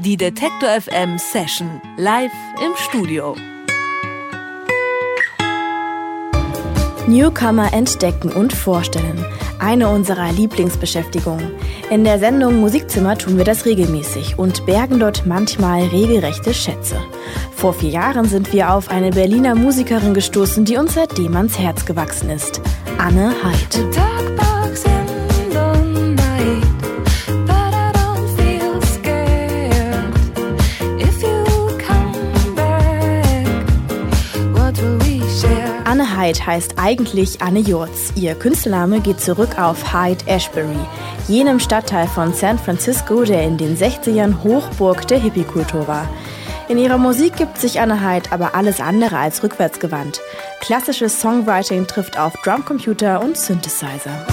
Die Detektor FM Session live im Studio. Newcomer entdecken und vorstellen. Eine unserer Lieblingsbeschäftigungen. In der Sendung Musikzimmer tun wir das regelmäßig und bergen dort manchmal regelrechte Schätze. Vor vier Jahren sind wir auf eine Berliner Musikerin gestoßen, die uns seitdem ans Herz gewachsen ist. Anne Heid. Anne Hyde heißt eigentlich Anne Jurz. Ihr Künstlername geht zurück auf Hyde Ashbury, jenem Stadtteil von San Francisco, der in den 60ern Hochburg der Hippie-Kultur war. In ihrer Musik gibt sich Anne Hyde aber alles andere als rückwärtsgewandt. Klassisches Songwriting trifft auf Drumcomputer und Synthesizer.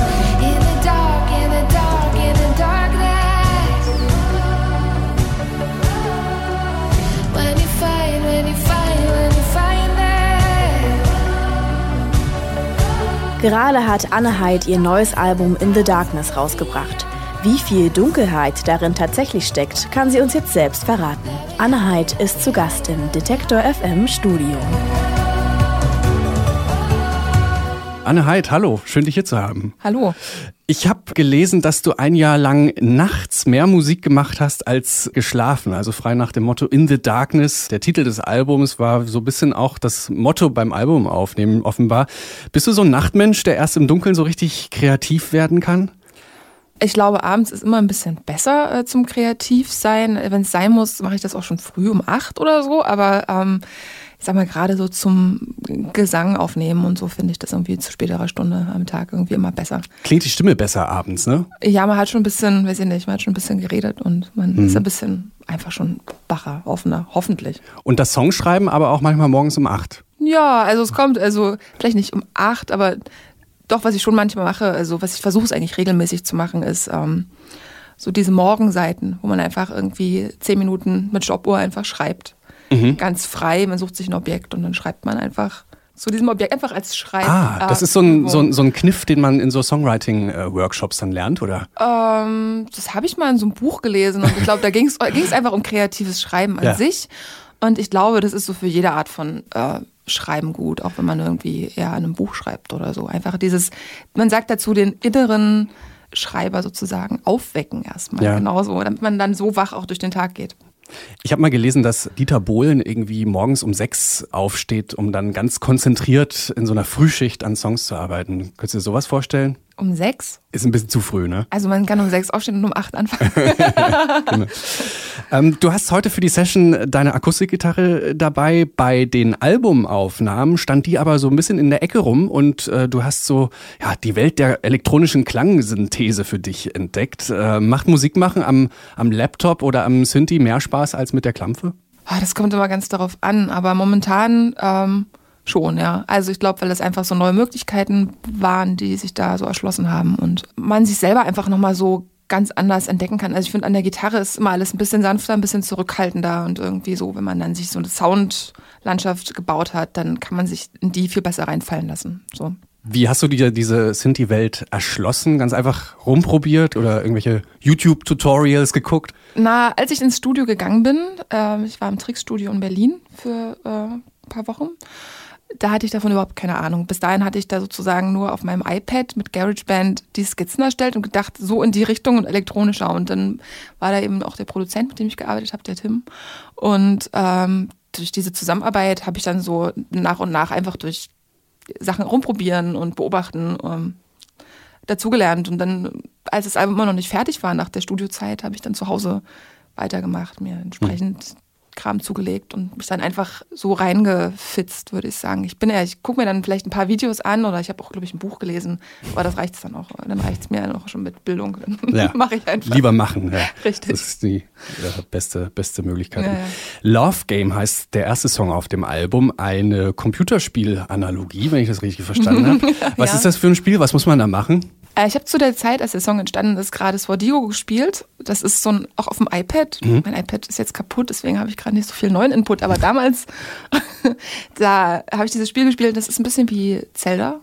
Gerade hat Anne Hyde ihr neues Album In the Darkness rausgebracht. Wie viel Dunkelheit darin tatsächlich steckt, kann sie uns jetzt selbst verraten. Anne Hyde ist zu Gast im Detektor FM Studio. Anne Heid, hallo, schön dich hier zu haben. Hallo. Ich habe gelesen, dass du ein Jahr lang nachts mehr Musik gemacht hast als geschlafen, also frei nach dem Motto In the Darkness. Der Titel des Albums war so ein bisschen auch das Motto beim Album aufnehmen, offenbar. Bist du so ein Nachtmensch, der erst im Dunkeln so richtig kreativ werden kann? Ich glaube, abends ist immer ein bisschen besser äh, zum Kreativsein. Wenn es sein muss, mache ich das auch schon früh um acht oder so. Aber ähm, ich sag mal, gerade so zum Gesang aufnehmen und so finde ich das irgendwie zu späterer Stunde am Tag irgendwie immer besser. Klingt die Stimme besser abends, ne? Ja, man hat schon ein bisschen, weiß ich nicht, man hat schon ein bisschen geredet und man mhm. ist ein bisschen einfach schon wacher, offener, hoffentlich. Und das Songschreiben aber auch manchmal morgens um acht? Ja, also es kommt, also vielleicht nicht um acht, aber doch, was ich schon manchmal mache, also was ich versuche es eigentlich regelmäßig zu machen, ist ähm, so diese Morgenseiten, wo man einfach irgendwie zehn Minuten mit Stoppuhr einfach schreibt. Mhm. Ganz frei, man sucht sich ein Objekt und dann schreibt man einfach zu diesem Objekt einfach als Schreib. Ah, das ist so ein, so ein, so ein Kniff, den man in so Songwriting-Workshops dann lernt, oder? Ähm, das habe ich mal in so einem Buch gelesen und ich glaube, da ging es einfach um kreatives Schreiben an ja. sich. Und ich glaube, das ist so für jede Art von äh, Schreiben gut, auch wenn man irgendwie eher an einem Buch schreibt oder so. Einfach dieses, man sagt dazu, den inneren Schreiber sozusagen aufwecken erstmal. Ja. Genauso, damit man dann so wach auch durch den Tag geht. Ich habe mal gelesen, dass Dieter Bohlen irgendwie morgens um sechs aufsteht, um dann ganz konzentriert in so einer Frühschicht an Songs zu arbeiten. Könntest du dir sowas vorstellen? Um sechs? Ist ein bisschen zu früh, ne? Also man kann um sechs aufstehen und um acht anfangen. genau. ähm, du hast heute für die Session deine Akustikgitarre dabei. Bei den Albumaufnahmen stand die aber so ein bisschen in der Ecke rum und äh, du hast so ja die Welt der elektronischen Klangsynthese für dich entdeckt. Äh, macht Musik machen am, am Laptop oder am Synthi mehr Spaß als mit der Klampfe? Ah, das kommt immer ganz darauf an, aber momentan ähm schon, ja. Also ich glaube, weil das einfach so neue Möglichkeiten waren, die sich da so erschlossen haben und man sich selber einfach nochmal so ganz anders entdecken kann. Also ich finde, an der Gitarre ist immer alles ein bisschen sanfter, ein bisschen zurückhaltender und irgendwie so, wenn man dann sich so eine Soundlandschaft gebaut hat, dann kann man sich in die viel besser reinfallen lassen. So. Wie hast du dir diese Sinti-Welt erschlossen? Ganz einfach rumprobiert oder irgendwelche YouTube-Tutorials geguckt? Na, als ich ins Studio gegangen bin, äh, ich war im Trickstudio in Berlin für äh, ein paar Wochen da hatte ich davon überhaupt keine Ahnung. Bis dahin hatte ich da sozusagen nur auf meinem iPad mit GarageBand die Skizzen erstellt und gedacht, so in die Richtung und elektronischer. Und dann war da eben auch der Produzent, mit dem ich gearbeitet habe, der Tim. Und ähm, durch diese Zusammenarbeit habe ich dann so nach und nach einfach durch Sachen rumprobieren und beobachten ähm, dazugelernt. Und dann, als das Album immer noch nicht fertig war nach der Studiozeit, habe ich dann zu Hause weitergemacht, mir entsprechend Kram zugelegt und mich dann einfach so reingefitzt, würde ich sagen. Ich bin ja, ich gucke mir dann vielleicht ein paar Videos an oder ich habe auch, glaube ich, ein Buch gelesen, aber das reicht es dann auch. Dann reicht es mir dann auch schon mit Bildung. Dann ja. mache ich einfach. Lieber machen, ja. Richtig. Das ist die ja, beste, beste Möglichkeit. Ja, ja. Love Game heißt der erste Song auf dem Album, eine Computerspiel-Analogie, wenn ich das richtig verstanden habe. Was ist das für ein Spiel? Was muss man da machen? Äh, ich habe zu der Zeit, als der Song entstanden ist, gerade Swordigo gespielt. Das ist so ein, auch auf dem iPad. Mhm. Mein iPad ist jetzt kaputt, deswegen habe ich gerade nicht so viel neuen Input. Aber damals, da habe ich dieses Spiel gespielt. Das ist ein bisschen wie Zelda.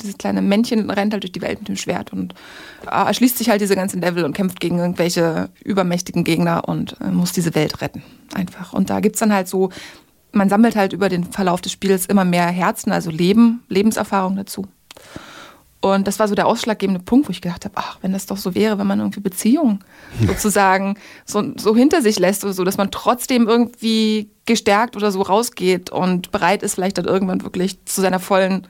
Dieses kleine Männchen rennt halt durch die Welt mit dem Schwert und äh, erschließt sich halt diese ganzen Level und kämpft gegen irgendwelche übermächtigen Gegner und äh, muss diese Welt retten. Einfach. Und da gibt es dann halt so, man sammelt halt über den Verlauf des Spiels immer mehr Herzen, also Leben, Lebenserfahrung dazu. Und das war so der ausschlaggebende Punkt, wo ich gedacht habe, ach, wenn das doch so wäre, wenn man irgendwie Beziehungen sozusagen so, so hinter sich lässt oder so, dass man trotzdem irgendwie gestärkt oder so rausgeht und bereit ist, vielleicht dann irgendwann wirklich zu seiner vollen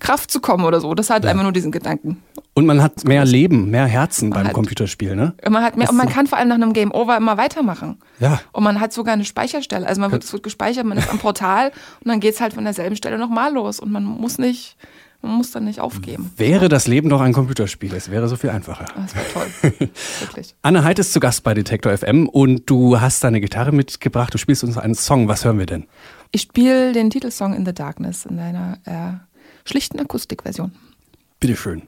Kraft zu kommen oder so. Das hat ja. einfach nur diesen Gedanken. Und man hat mehr Leben, mehr Herzen beim hat, Computerspiel, ne? Man hat mehr, und man kann vor allem nach einem Game Over immer weitermachen. Ja. Und man hat sogar eine Speicherstelle. Also man wird, es wird gespeichert, man ist am Portal und dann geht es halt von derselben Stelle nochmal los. Und man muss nicht man muss dann nicht aufgeben. Wäre das Leben doch ein Computerspiel, es wäre so viel einfacher. Das wäre toll. Wirklich. Anne Heid ist zu Gast bei Detektor FM und du hast deine Gitarre mitgebracht. Du spielst uns einen Song. Was hören wir denn? Ich spiele den Titelsong In the Darkness in einer äh, schlichten Akustikversion. Bitteschön.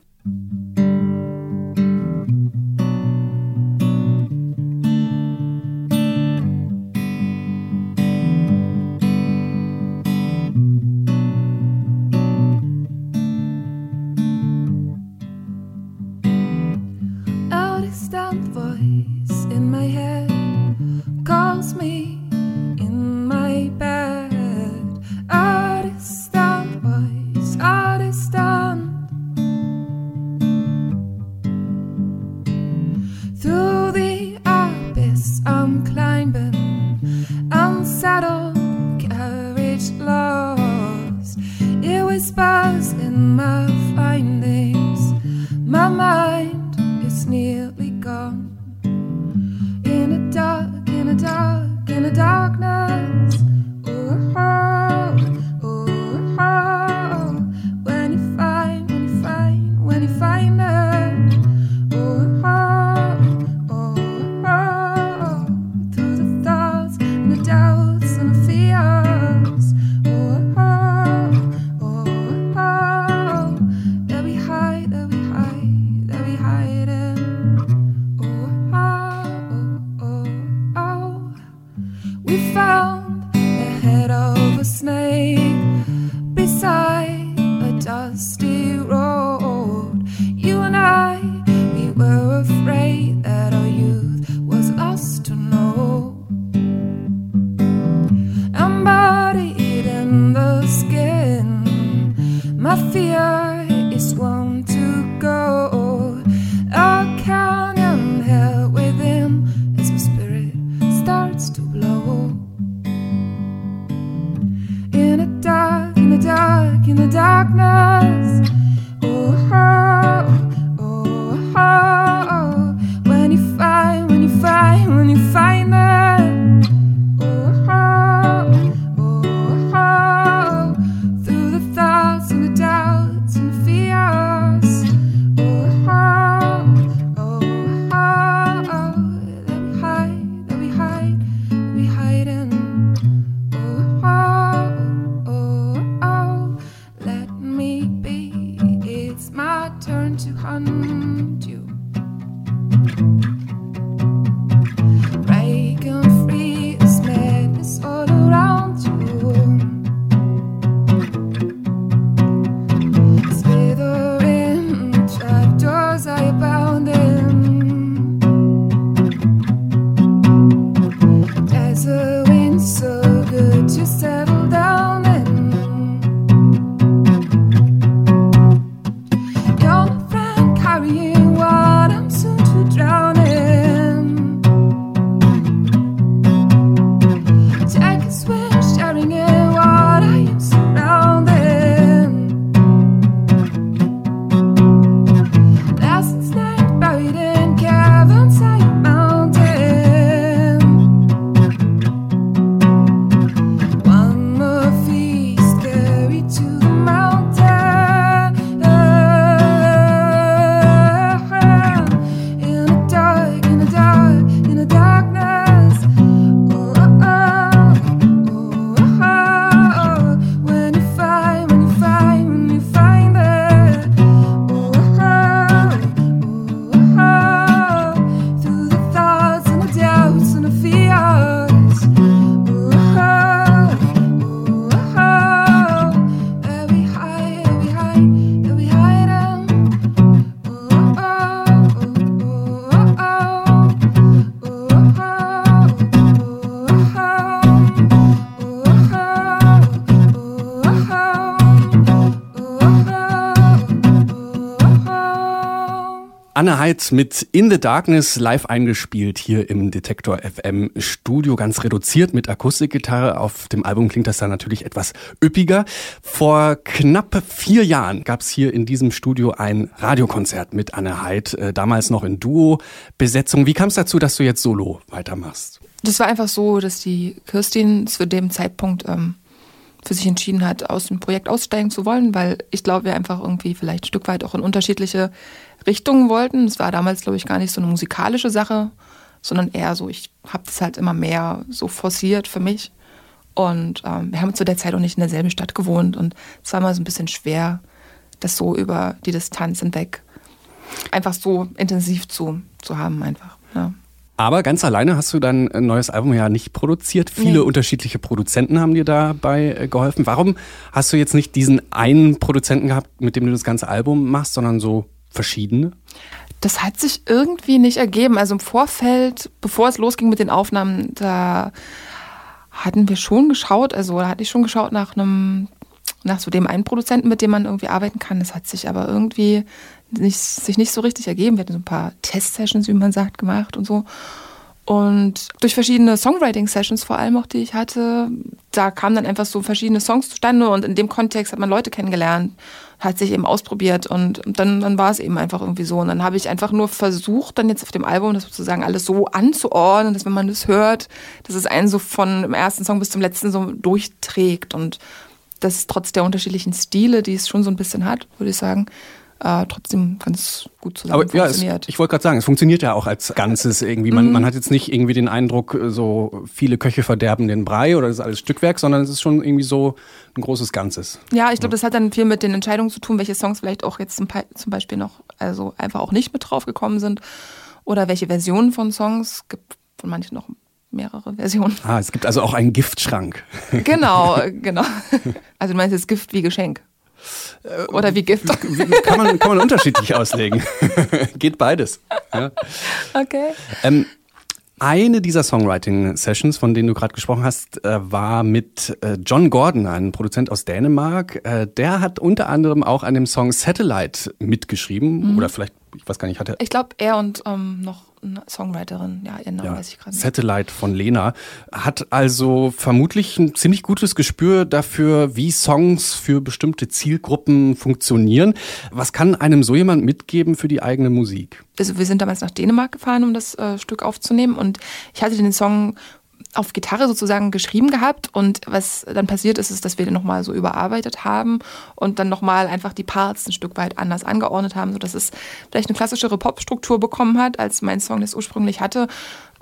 Anne Heid mit In the Darkness live eingespielt hier im Detektor FM Studio, ganz reduziert mit Akustikgitarre. Auf dem Album klingt das dann natürlich etwas üppiger. Vor knapp vier Jahren gab es hier in diesem Studio ein Radiokonzert mit Anne Heid, äh, damals noch in Duo-Besetzung. Wie kam es dazu, dass du jetzt solo weitermachst? Das war einfach so, dass die Kirstin zu dem Zeitpunkt ähm, für sich entschieden hat, aus dem Projekt aussteigen zu wollen, weil ich glaube, wir einfach irgendwie vielleicht ein Stück weit auch in unterschiedliche Richtungen wollten. Es war damals, glaube ich, gar nicht so eine musikalische Sache, sondern eher so, ich habe das halt immer mehr so forciert für mich. Und ähm, wir haben zu der Zeit auch nicht in derselben Stadt gewohnt und es war mal so ein bisschen schwer, das so über die Distanz hinweg einfach so intensiv zu, zu haben einfach. Ja. Aber ganz alleine hast du dein neues Album ja nicht produziert. Viele nee. unterschiedliche Produzenten haben dir dabei äh, geholfen. Warum hast du jetzt nicht diesen einen Produzenten gehabt, mit dem du das ganze Album machst, sondern so verschiedene? Das hat sich irgendwie nicht ergeben. Also im Vorfeld, bevor es losging mit den Aufnahmen, da hatten wir schon geschaut, also da hatte ich schon geschaut nach einem, nach so dem einen Produzenten, mit dem man irgendwie arbeiten kann. Das hat sich aber irgendwie nicht, sich nicht so richtig ergeben. Wir hatten so ein paar Test-Sessions, wie man sagt, gemacht und so. Und durch verschiedene Songwriting-Sessions vor allem auch, die ich hatte, da kamen dann einfach so verschiedene Songs zustande und in dem Kontext hat man Leute kennengelernt, hat sich eben ausprobiert und dann, dann war es eben einfach irgendwie so. Und dann habe ich einfach nur versucht, dann jetzt auf dem Album das sozusagen alles so anzuordnen, dass wenn man das hört, dass es einen so von dem ersten Song bis zum letzten so durchträgt und das trotz der unterschiedlichen Stile, die es schon so ein bisschen hat, würde ich sagen, äh, trotzdem ganz gut zusammen Aber, funktioniert. Ja, es, ich wollte gerade sagen, es funktioniert ja auch als Ganzes irgendwie. Man, mhm. man hat jetzt nicht irgendwie den Eindruck, so viele Köche verderben den Brei oder das ist alles Stückwerk, sondern es ist schon irgendwie so ein großes Ganzes. Ja, ich glaube, das hat dann viel mit den Entscheidungen zu tun, welche Songs vielleicht auch jetzt zum, zum Beispiel noch, also einfach auch nicht mit drauf gekommen sind oder welche Versionen von Songs. Es gibt von manchen noch mehrere Versionen. Ah, es gibt also auch einen Giftschrank. Genau, genau. Also du meinst jetzt Gift wie Geschenk. Oder wie Gift. Kann man, kann man unterschiedlich auslegen. Geht beides. Ja. Okay. Ähm, eine dieser Songwriting-Sessions, von denen du gerade gesprochen hast, äh, war mit äh, John Gordon, einem Produzent aus Dänemark. Äh, der hat unter anderem auch an dem Song Satellite mitgeschrieben. Mhm. Oder vielleicht, ich weiß gar nicht, hat er. Ich glaube, er und ähm, noch Songwriterin, ja, ihren Namen ja, weiß ich gerade nicht. Satellite von Lena hat also vermutlich ein ziemlich gutes Gespür dafür, wie Songs für bestimmte Zielgruppen funktionieren. Was kann einem so jemand mitgeben für die eigene Musik? Also wir sind damals nach Dänemark gefahren, um das äh, Stück aufzunehmen und ich hatte den Song auf Gitarre sozusagen geschrieben gehabt und was dann passiert ist, ist, dass wir den nochmal so überarbeitet haben und dann nochmal einfach die Parts ein Stück weit anders angeordnet haben, sodass es vielleicht eine klassischere Pop-Struktur bekommen hat, als mein Song das ursprünglich hatte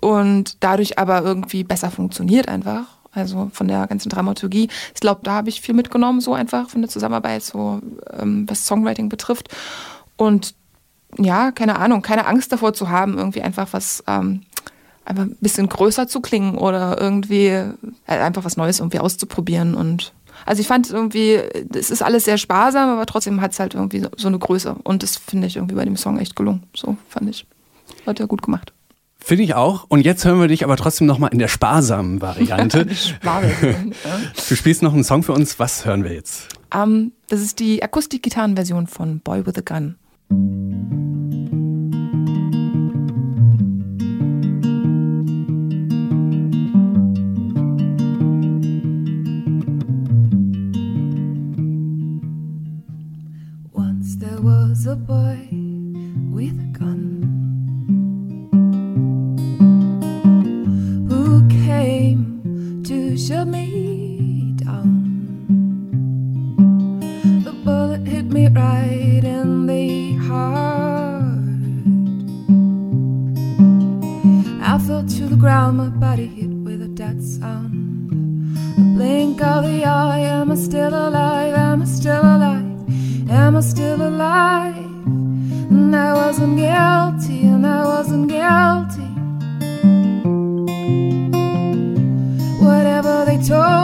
und dadurch aber irgendwie besser funktioniert einfach. Also von der ganzen Dramaturgie. Ich glaube, da habe ich viel mitgenommen, so einfach von der Zusammenarbeit, so ähm, was Songwriting betrifft. Und ja, keine Ahnung, keine Angst davor zu haben, irgendwie einfach was ähm, einfach ein bisschen größer zu klingen oder irgendwie äh, einfach was Neues irgendwie auszuprobieren. Und also ich fand irgendwie, es ist alles sehr sparsam, aber trotzdem hat es halt irgendwie so eine Größe. Und das finde ich irgendwie bei dem Song echt gelungen. So fand ich. Hat er gut gemacht. Finde ich auch. Und jetzt hören wir dich aber trotzdem nochmal in der sparsamen Variante. du spielst noch einen Song für uns. Was hören wir jetzt? Um, ähm, das ist die Akustik-Gitarren-Version von Boy with a Gun. Still alive? And I wasn't guilty, and I wasn't guilty. Whatever they told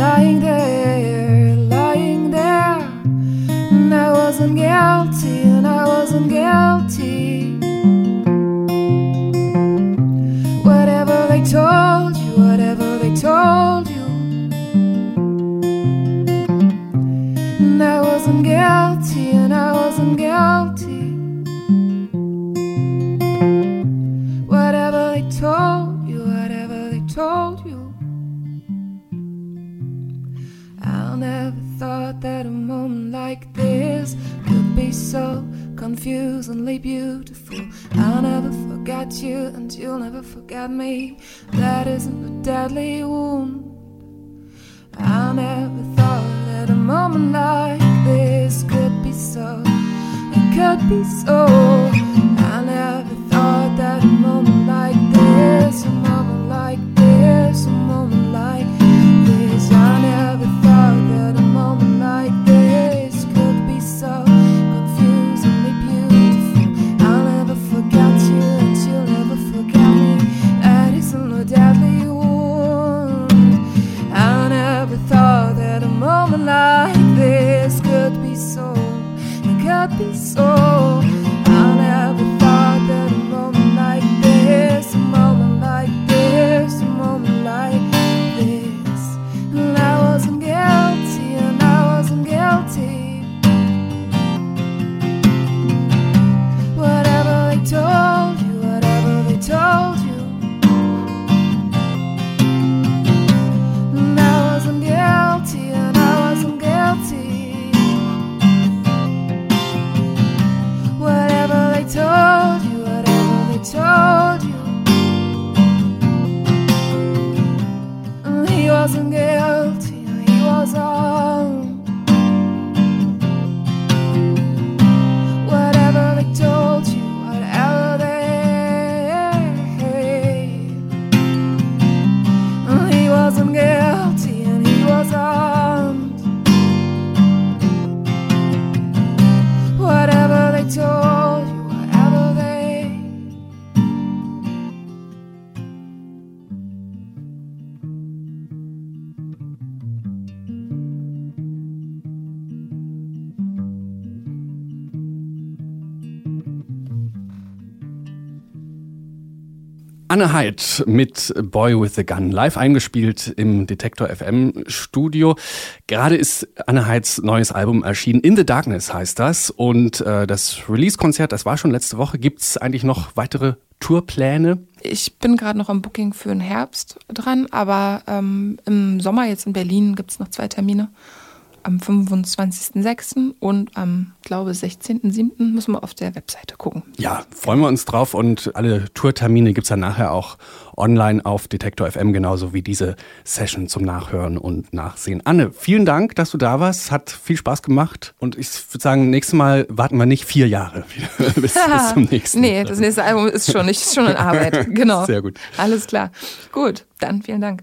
lying there, beautiful. I'll never forget you, and you'll never forget me. That isn't a deadly wound. I never thought that a moment like this could be so. It could be so. I never thought that a moment happy soul. Anne Heid mit Boy with the Gun live eingespielt im Detektor FM Studio. Gerade ist Anne Heids neues Album erschienen. In the Darkness heißt das. Und äh, das Release-Konzert, das war schon letzte Woche. Gibt es eigentlich noch weitere Tourpläne? Ich bin gerade noch am Booking für den Herbst dran, aber ähm, im Sommer jetzt in Berlin gibt es noch zwei Termine. Am 25.06. und am, glaube 16.07. müssen wir auf der Webseite gucken. Ja, freuen wir uns drauf und alle Tourtermine gibt's dann nachher auch online auf Detektor FM, genauso wie diese Session zum Nachhören und Nachsehen. Anne, vielen Dank, dass du da warst. Hat viel Spaß gemacht und ich würde sagen, nächstes Mal warten wir nicht vier Jahre bis, bis zum nächsten. nee, das nächste Album ist schon nicht schon in Arbeit. Genau. Sehr gut. Alles klar. Gut, dann vielen Dank.